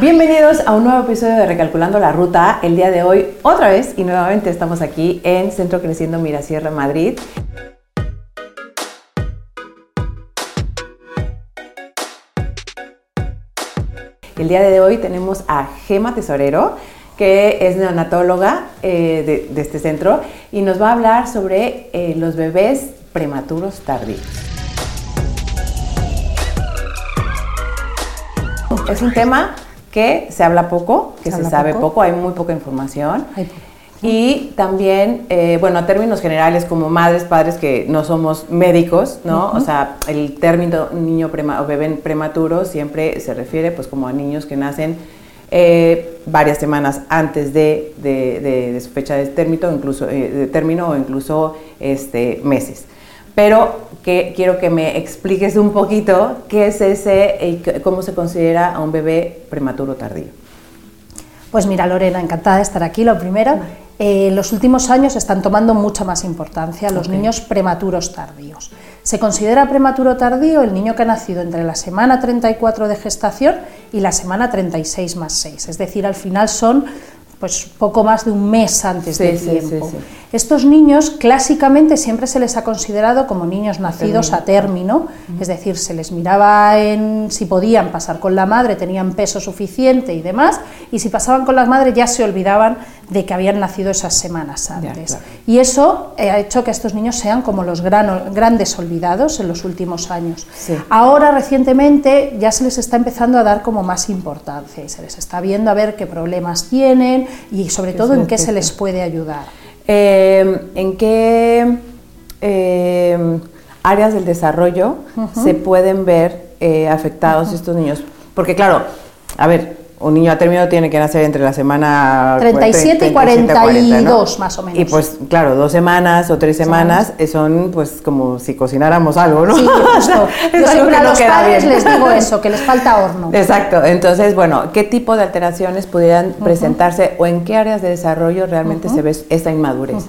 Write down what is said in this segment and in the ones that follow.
Bienvenidos a un nuevo episodio de Recalculando la Ruta. El día de hoy, otra vez y nuevamente estamos aquí en Centro Creciendo Mirasierra, Madrid. El día de hoy tenemos a Gema Tesorero, que es neonatóloga eh, de, este centro y nos va a hablar sobre eh, los bebés prematuros tardíos. Es un tema que se habla poco, que se, sabe poco? hay muy poca información. Y también, eh, bueno, a términos generales, como madres, padres que no somos médicos, ¿no? O sea, el término niño o bebé prematuro siempre se refiere pues como a niños que nacen eh, varias semanas antes de, su fecha de término, incluso, eh, de término o incluso este, meses. Pero que quiero que me expliques un poquito qué es ese y cómo se considera a un bebé prematuro tardío. Pues mira, Lorena, encantada de estar aquí. Lo primero, eh, en los últimos años están tomando mucha más importancia los niños prematuros tardíos. Se considera prematuro tardío el niño que ha nacido entre la semana 34 de gestación y la semana 36 más 6, es decir, al final son pues poco más de un mes antes del tiempo. Estos niños clásicamente siempre se les ha considerado como niños nacidos a término, es decir, se les miraba en si podían pasar con la madre, tenían peso suficiente y demás, y si pasaban con la madre ya se olvidaban de que habían nacido esas semanas antes. Y eso ha hecho que estos niños sean como los grandes olvidados en los últimos años. Ahora recientemente ya se les está empezando a dar como más importancia y se les está viendo a ver qué problemas tienen y sobre todo en qué se les puede ayudar. Em, ¿En qué em, áreas del desarrollo se pueden ver eh, afectados estos niños? Porque claro, a ver, un niño a término tiene que nacer entre la semana 37 y 42 más o menos. Y pues claro, dos semanas o tres semanas son pues como si cocináramos algo, ¿no? Sí, justo. Yo siempre a los padres les digo eso, que les falta horno. Exacto. Entonces, bueno, ¿qué tipo de alteraciones pudieran presentarse o en qué áreas de desarrollo realmente se ve esta inmadurez?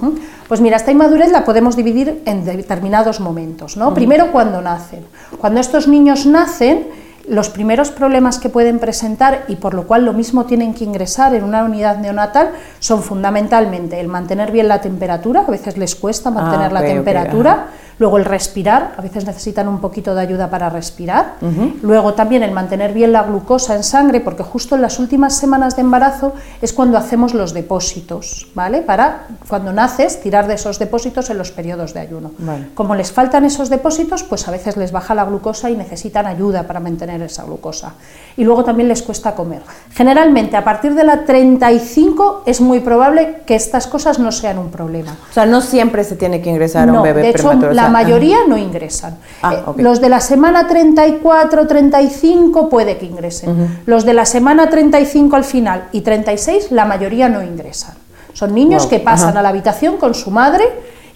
Pues mira, esta inmadurez la podemos dividir en determinados momentos, ¿no? Primero cuando nacen. Cuando estos niños nacen, los primeros problemas que pueden presentar y por lo cual lo mismo tienen que ingresar en una unidad neonatal son fundamentalmente el mantener bien la temperatura, a veces les cuesta mantener ah, la temperatura, Luego el respirar, a veces necesitan un poquito de ayuda para respirar. Luego también el mantener bien la glucosa en sangre, porque justo en las últimas semanas de embarazo es cuando hacemos los depósitos, ¿vale? Para cuando naces tirar de esos depósitos en los periodos de ayuno. Como les faltan esos depósitos, pues a veces les baja la glucosa y necesitan ayuda para mantener esa glucosa. Y luego también les cuesta comer. Generalmente a partir de la 35 es muy probable que estas cosas no sean un problema. O sea, no siempre se tiene que ingresar a un bebé prematuro la mayoría no ingresan. Ah, eh, los de la semana 34, 35 puede que ingresen. Los de la semana 35 al final y 36, la mayoría no ingresan. Son niños que pasan a la habitación con su madre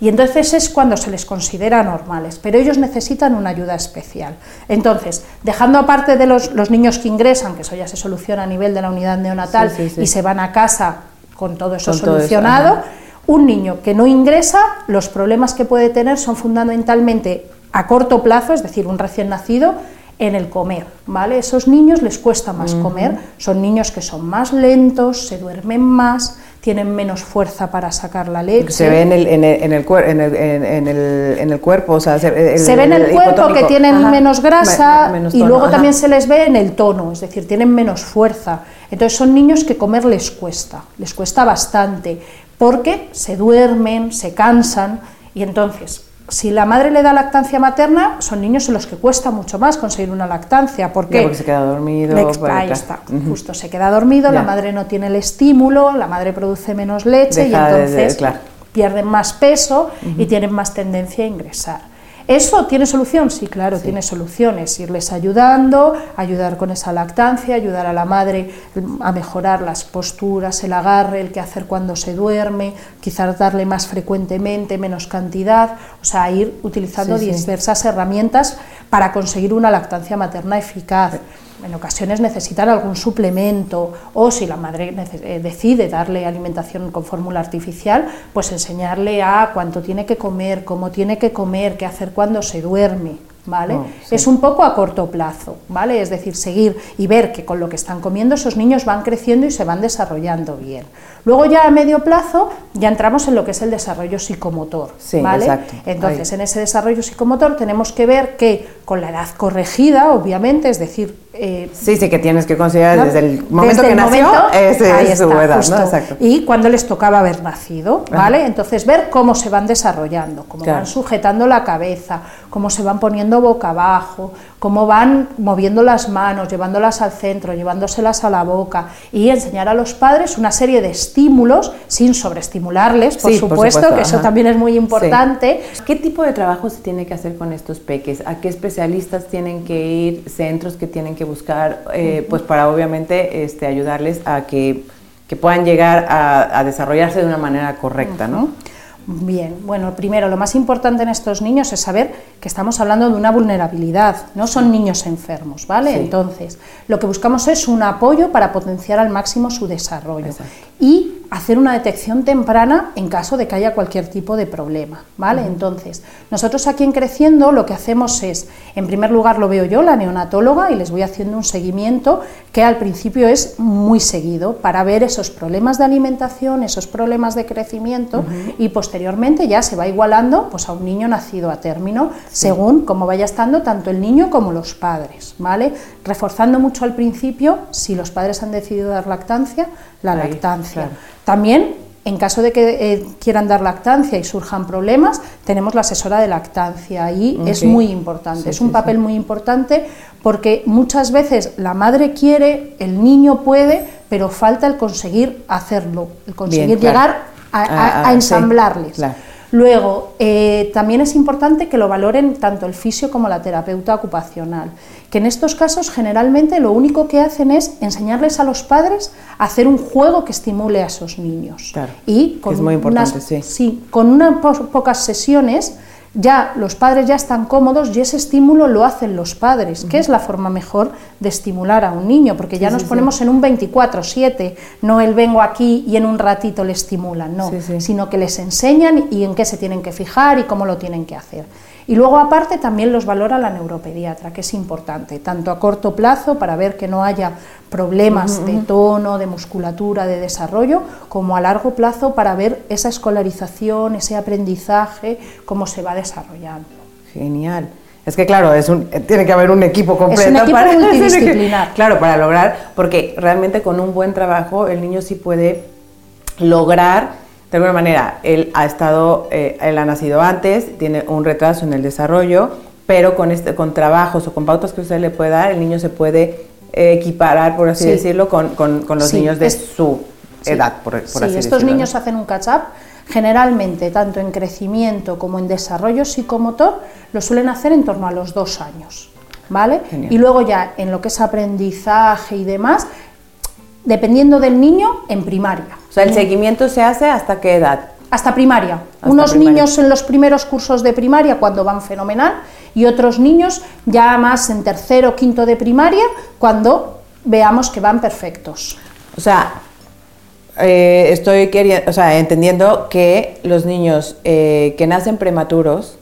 y entonces es cuando se les considera normales, pero ellos necesitan una ayuda especial. Entonces, dejando aparte de los, niños que ingresan, que eso ya se soluciona a nivel de la unidad neonatal y se van a casa con todo eso solucionado, un niño que no ingresa, los problemas que puede tener son fundamentalmente a corto plazo, es decir, un recién nacido, en el comer, ¿vale? Esos niños les cuesta más comer, son niños que son más lentos, se duermen más, tienen menos fuerza para sacar la leche. Se ve en el, en el, en el, en el, cuerpo, o sea, se, ve en el, cuerpo que tienen menos grasa y luego también se les ve en el tono, es decir, tienen menos fuerza. Entonces son niños que comer les cuesta, les cuesta bastante porque se duermen, se cansan y entonces si la madre le da lactancia materna, son niños en los que cuesta mucho más conseguir una lactancia. ¿Por qué? porque se queda dormido. ahí está, justo se queda dormido, la madre no tiene el estímulo, la madre produce menos leche y entonces pierden más peso y tienen más tendencia a ingresar. ¿Eso tiene solución? Sí, claro, tiene soluciones. Irles ayudando, ayudar con esa lactancia, ayudar a la madre a mejorar las posturas, el agarre, el que hacer cuando se duerme, quizás darle más frecuentemente, menos cantidad, o sea, ir utilizando diversas herramientas para conseguir una lactancia materna eficaz. En ocasiones necesitan algún suplemento o si la madre eh, decide darle alimentación con fórmula artificial, pues enseñarle a cuánto tiene que comer, cómo tiene que comer, qué hacer cuando se duerme. ¿Vale? Oh, es un poco a corto plazo, ¿vale? Es decir, seguir y ver que con lo que están comiendo esos niños van creciendo y se van desarrollando bien. Luego ya a medio plazo ya entramos en lo que es el desarrollo psicomotor, ¿vale? Entonces, en ese desarrollo psicomotor tenemos que ver que con la edad corregida, obviamente, es decir, eh, sí, sí, que tienes que considerar desde el momento que nació, ese es su edad, ¿no? Exacto. Y cuando les tocaba haber nacido, ¿vale? Entonces, ver cómo se van desarrollando, cómo van sujetando la cabeza, cómo se van poniendo boca abajo, cómo van moviendo las manos, llevándolas al centro, llevándoselas a la boca y enseñar a los padres una serie de estímulos sin sobreestimularles, por, supuesto, que eso también es muy importante. ¿Qué tipo de trabajo se tiene que hacer con estos peques? ¿A qué especialistas tienen que ir? ¿Centros que tienen que buscar? Eh, pues para obviamente este, ayudarles a que, puedan llegar a, desarrollarse de una manera correcta, ¿no? Bien, bueno, primero, lo más importante en estos niños es saber que estamos hablando de una vulnerabilidad, no son niños enfermos, ¿vale? Entonces, lo que buscamos es un apoyo para potenciar al máximo su desarrollo y hacer una detección temprana en caso de que haya cualquier tipo de problema, ¿vale? Entonces, nosotros aquí en Creciendo lo que hacemos es, en primer lugar lo veo yo, la neonatóloga, y les voy haciendo un seguimiento que al principio es muy seguido para ver esos problemas de alimentación, esos problemas de crecimiento y posteriormente ya se va igualando pues a un niño nacido a término según cómo vaya estando tanto el niño como los padres, ¿vale? Reforzando mucho al principio si los padres han decidido dar lactancia, la lactancia. También, en caso de que eh, quieran dar lactancia y surjan problemas, tenemos la asesora de lactancia. Y es muy importante, es un papel muy importante porque muchas veces la madre quiere, el niño puede, pero falta el conseguir hacerlo, el conseguir llegar a, ensamblarles. Luego, eh, también es importante que lo valoren tanto el fisio como la terapeuta ocupacional, que en estos casos generalmente lo único que hacen es enseñarles a los padres a hacer un juego que estimule a esos niños. y con es muy importante, sí. con unas pocas sesiones ya los padres ya están cómodos y ese estímulo lo hacen los padres, que es la forma mejor de estimular a un niño, porque ya nos ponemos en un 24/7, no el vengo aquí y en un ratito le estimulan, no, sino que les enseñan y en qué se tienen que fijar y cómo lo tienen que hacer. Y luego aparte también los valora la neuropediatra, que es importante, tanto a corto plazo para ver que no haya problemas de tono, de musculatura, de desarrollo, como a largo plazo para ver esa escolarización, ese aprendizaje, cómo se va desarrollando. Genial. Es que claro, es un, tiene que haber un equipo completo es un equipo para multidisciplinar. claro, para lograr, porque realmente con un buen trabajo el niño sí puede lograr de alguna manera, él ha estado, eh, él ha nacido antes, tiene un retraso en el desarrollo, pero con, este, con trabajos o con pautas que usted le puede dar, el niño se puede equiparar, por así decirlo, con, los niños de su edad, por, por así estos niños hacen un catch-up, generalmente, tanto en crecimiento como en desarrollo psicomotor, lo suelen hacer en torno a los dos años. ¿Vale? Y luego ya en lo que es aprendizaje y demás, dependiendo del niño, en primaria. O sea, el seguimiento se hace hasta qué edad? Hasta primaria. Unos niños en los primeros cursos de primaria cuando van fenomenal y otros niños ya más en tercero o quinto de primaria cuando veamos que van perfectos. O sea, eh, estoy queriendo, o sea, entendiendo que los niños eh, que nacen prematuros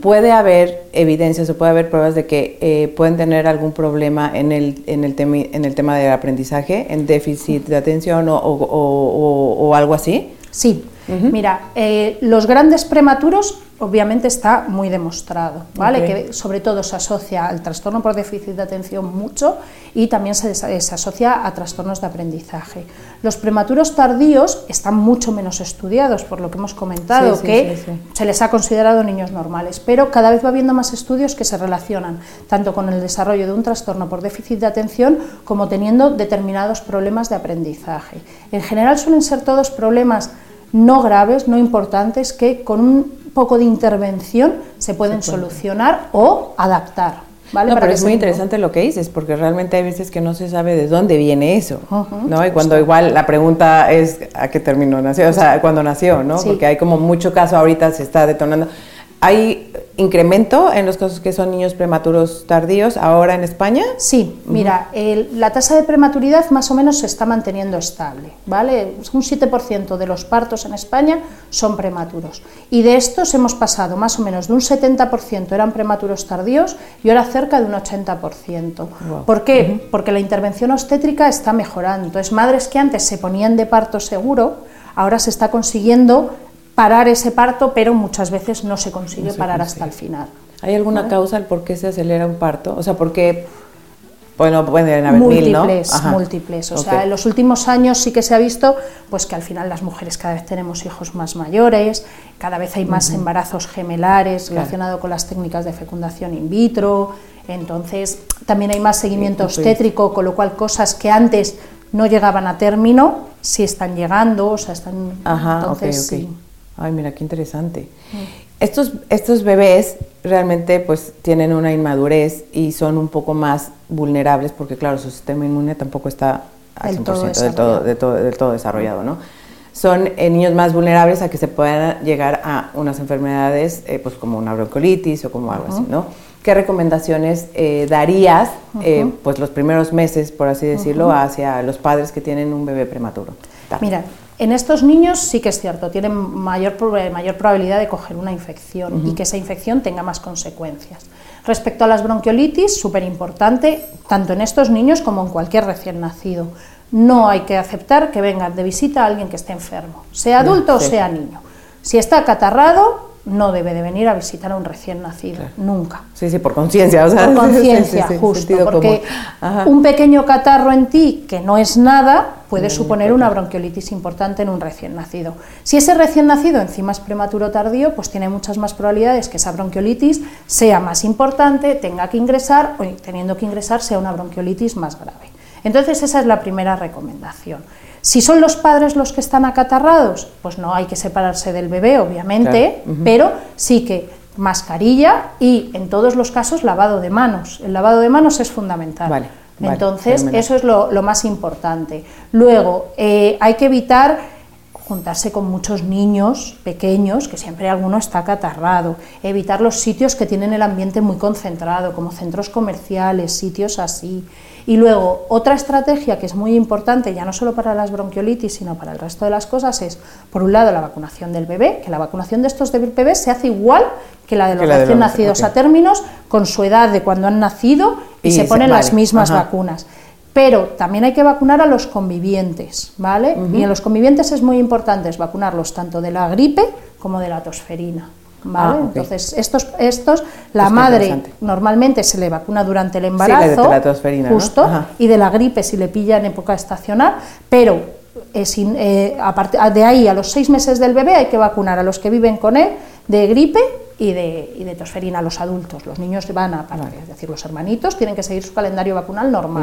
Puede haber evidencias o puede haber pruebas de que eh, pueden tener algún problema en el, en, el en el tema del aprendizaje, en déficit de atención o, algo así. Sí, mira, eh, los grandes prematuros obviamente está muy demostrado, ¿vale? Que sobre todo se asocia al trastorno por déficit de atención mucho y también se, asocia a trastornos de aprendizaje. Los prematuros tardíos están mucho menos estudiados, por lo que hemos comentado, que se les ha considerado niños normales, pero cada vez va habiendo más estudios que se relacionan tanto con el desarrollo de un trastorno por déficit de atención como teniendo determinados problemas de aprendizaje. En general suelen ser todos problemas no graves, no importantes, que con un poco de intervención se pueden solucionar o adaptar. ¿Vale? pero es muy interesante lo que dices, porque realmente hay veces que no se sabe de dónde viene eso, ¿no? Y cuando igual la pregunta es a qué término nació, o sea, cuando nació, ¿no? Porque hay como mucho caso ahorita se está detonando. ¿Hay incremento en los casos que son niños prematuros tardíos ahora en España? Sí, mira, la tasa de prematuridad más o menos se está manteniendo estable, ¿vale? Un 7% de los partos en España son prematuros y de estos hemos pasado más o menos de un 70% eran prematuros tardíos y ahora cerca de un 80%. ¿Por qué? Porque la intervención obstétrica está mejorando. Entonces, madres que antes se ponían de parto seguro, ahora se está consiguiendo parar ese parto, pero muchas veces no se consigue parar hasta el final. ¿Hay alguna causa al por qué se acelera un parto? O sea, ¿por qué bueno, pueden haber múltiples, mil, ¿no? múltiples. O sea, en los últimos años sí que se ha visto pues que al final las mujeres cada vez tenemos hijos más mayores, cada vez hay más embarazos gemelares relacionados con las técnicas de fecundación in vitro, entonces también hay más seguimiento obstétrico, con lo cual cosas que antes no llegaban a término sí están llegando, o sea, están Ajá, entonces, sí. Ay, mira, qué interesante. Estos, estos bebés realmente pues tienen una inmadurez y son un poco más vulnerables porque claro, su sistema inmune tampoco está al 100% del todo, del todo, del todo desarrollado, ¿no? Son eh, niños más vulnerables a que se puedan llegar a unas enfermedades eh, pues como una bronquiolitis o como algo así, ¿no? ¿Qué recomendaciones eh, darías pues los primeros meses, por así decirlo, hacia los padres que tienen un bebé prematuro? Mira, en estos niños sí que es cierto, tienen mayor, mayor probabilidad de coger una infección y que esa infección tenga más consecuencias. Respecto a las bronquiolitis, súper importante, tanto en estos niños como en cualquier recién nacido. No hay que aceptar que venga de visita a alguien que esté enfermo, sea adulto o sea niño. Si está acatarrado, no debe de venir a visitar a un recién nacido, nunca. Sí, sí, por conciencia. O sea, por conciencia, justo, porque un pequeño catarro en ti que no es nada puede suponer una bronquiolitis importante en un recién nacido. Si ese recién nacido encima es prematuro tardío, pues tiene muchas más probabilidades que esa bronquiolitis sea más importante, tenga que ingresar o teniendo que ingresar sea una bronquiolitis más grave. Entonces esa es la primera recomendación. Si son los padres los que están acatarrados, pues no hay que separarse del bebé, obviamente, pero sí que mascarilla y en todos los casos lavado de manos. El lavado de manos es fundamental. Entonces, eso es lo, más importante. Luego, eh, hay que evitar juntarse con muchos niños pequeños, que siempre alguno está acatarrado, evitar los sitios que tienen el ambiente muy concentrado, como centros comerciales, sitios así. Y luego, otra estrategia que es muy importante, ya no solo para las bronquiolitis, sino para el resto de las cosas, es, por un lado, la vacunación del bebé, que la vacunación de estos bebés se hace igual que la de los recién nacidos a términos, con su edad de cuando han nacido, y, se ponen las mismas vacunas. Pero también hay que vacunar a los convivientes, ¿vale? Y en los convivientes es muy importante vacunarlos tanto de la gripe como de la tosferina. ¿Vale? Ah, Entonces, estos, estos la madre normalmente se le vacuna durante el embarazo, justo, y de la gripe si le pilla en época estacional, pero es eh, de ahí a los seis meses del bebé hay que vacunar a los que viven con él de gripe y de, y de tosferina los adultos. Los niños van a, es decir, los hermanitos tienen que seguir su calendario vacunal normal.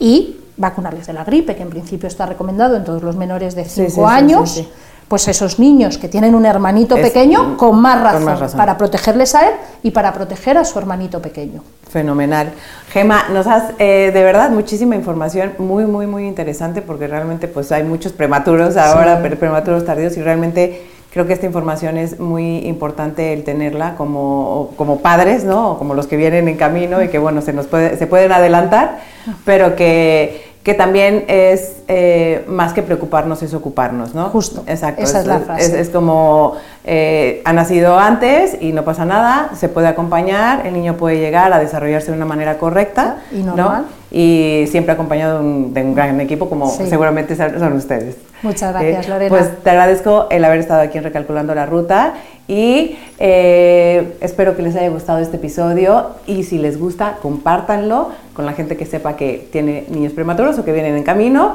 Y vacunarles de la gripe, que en principio está recomendado en todos los menores de 5 años pues esos niños que tienen un hermanito pequeño, con más, razón, para protegerles a él y para proteger a su hermanito pequeño. Fenomenal. Gema, nos has eh, de verdad muchísima información, muy, muy, muy interesante, porque realmente pues hay muchos prematuros ahora, prematuros tardíos, y realmente creo que esta información es muy importante el tenerla como, como padres, ¿no? O como los que vienen en camino y que, bueno, se, nos puede, se pueden adelantar, pero que que también es eh, más que preocuparnos, es ocuparnos, ¿no? Justo. Exacto. Esa es, la frase. Es, como eh, ha nacido antes y no pasa nada, se puede acompañar, el niño puede llegar a desarrollarse de una manera correcta. Y normal. Y siempre acompañado de un, gran equipo como seguramente son ustedes. Muchas gracias, eh, Lorena. Pues te agradezco el haber estado aquí en Recalculando la Ruta y espero que les haya gustado este episodio y si les gusta, compártanlo con la gente que sepa que tiene niños prematuros o que vienen en camino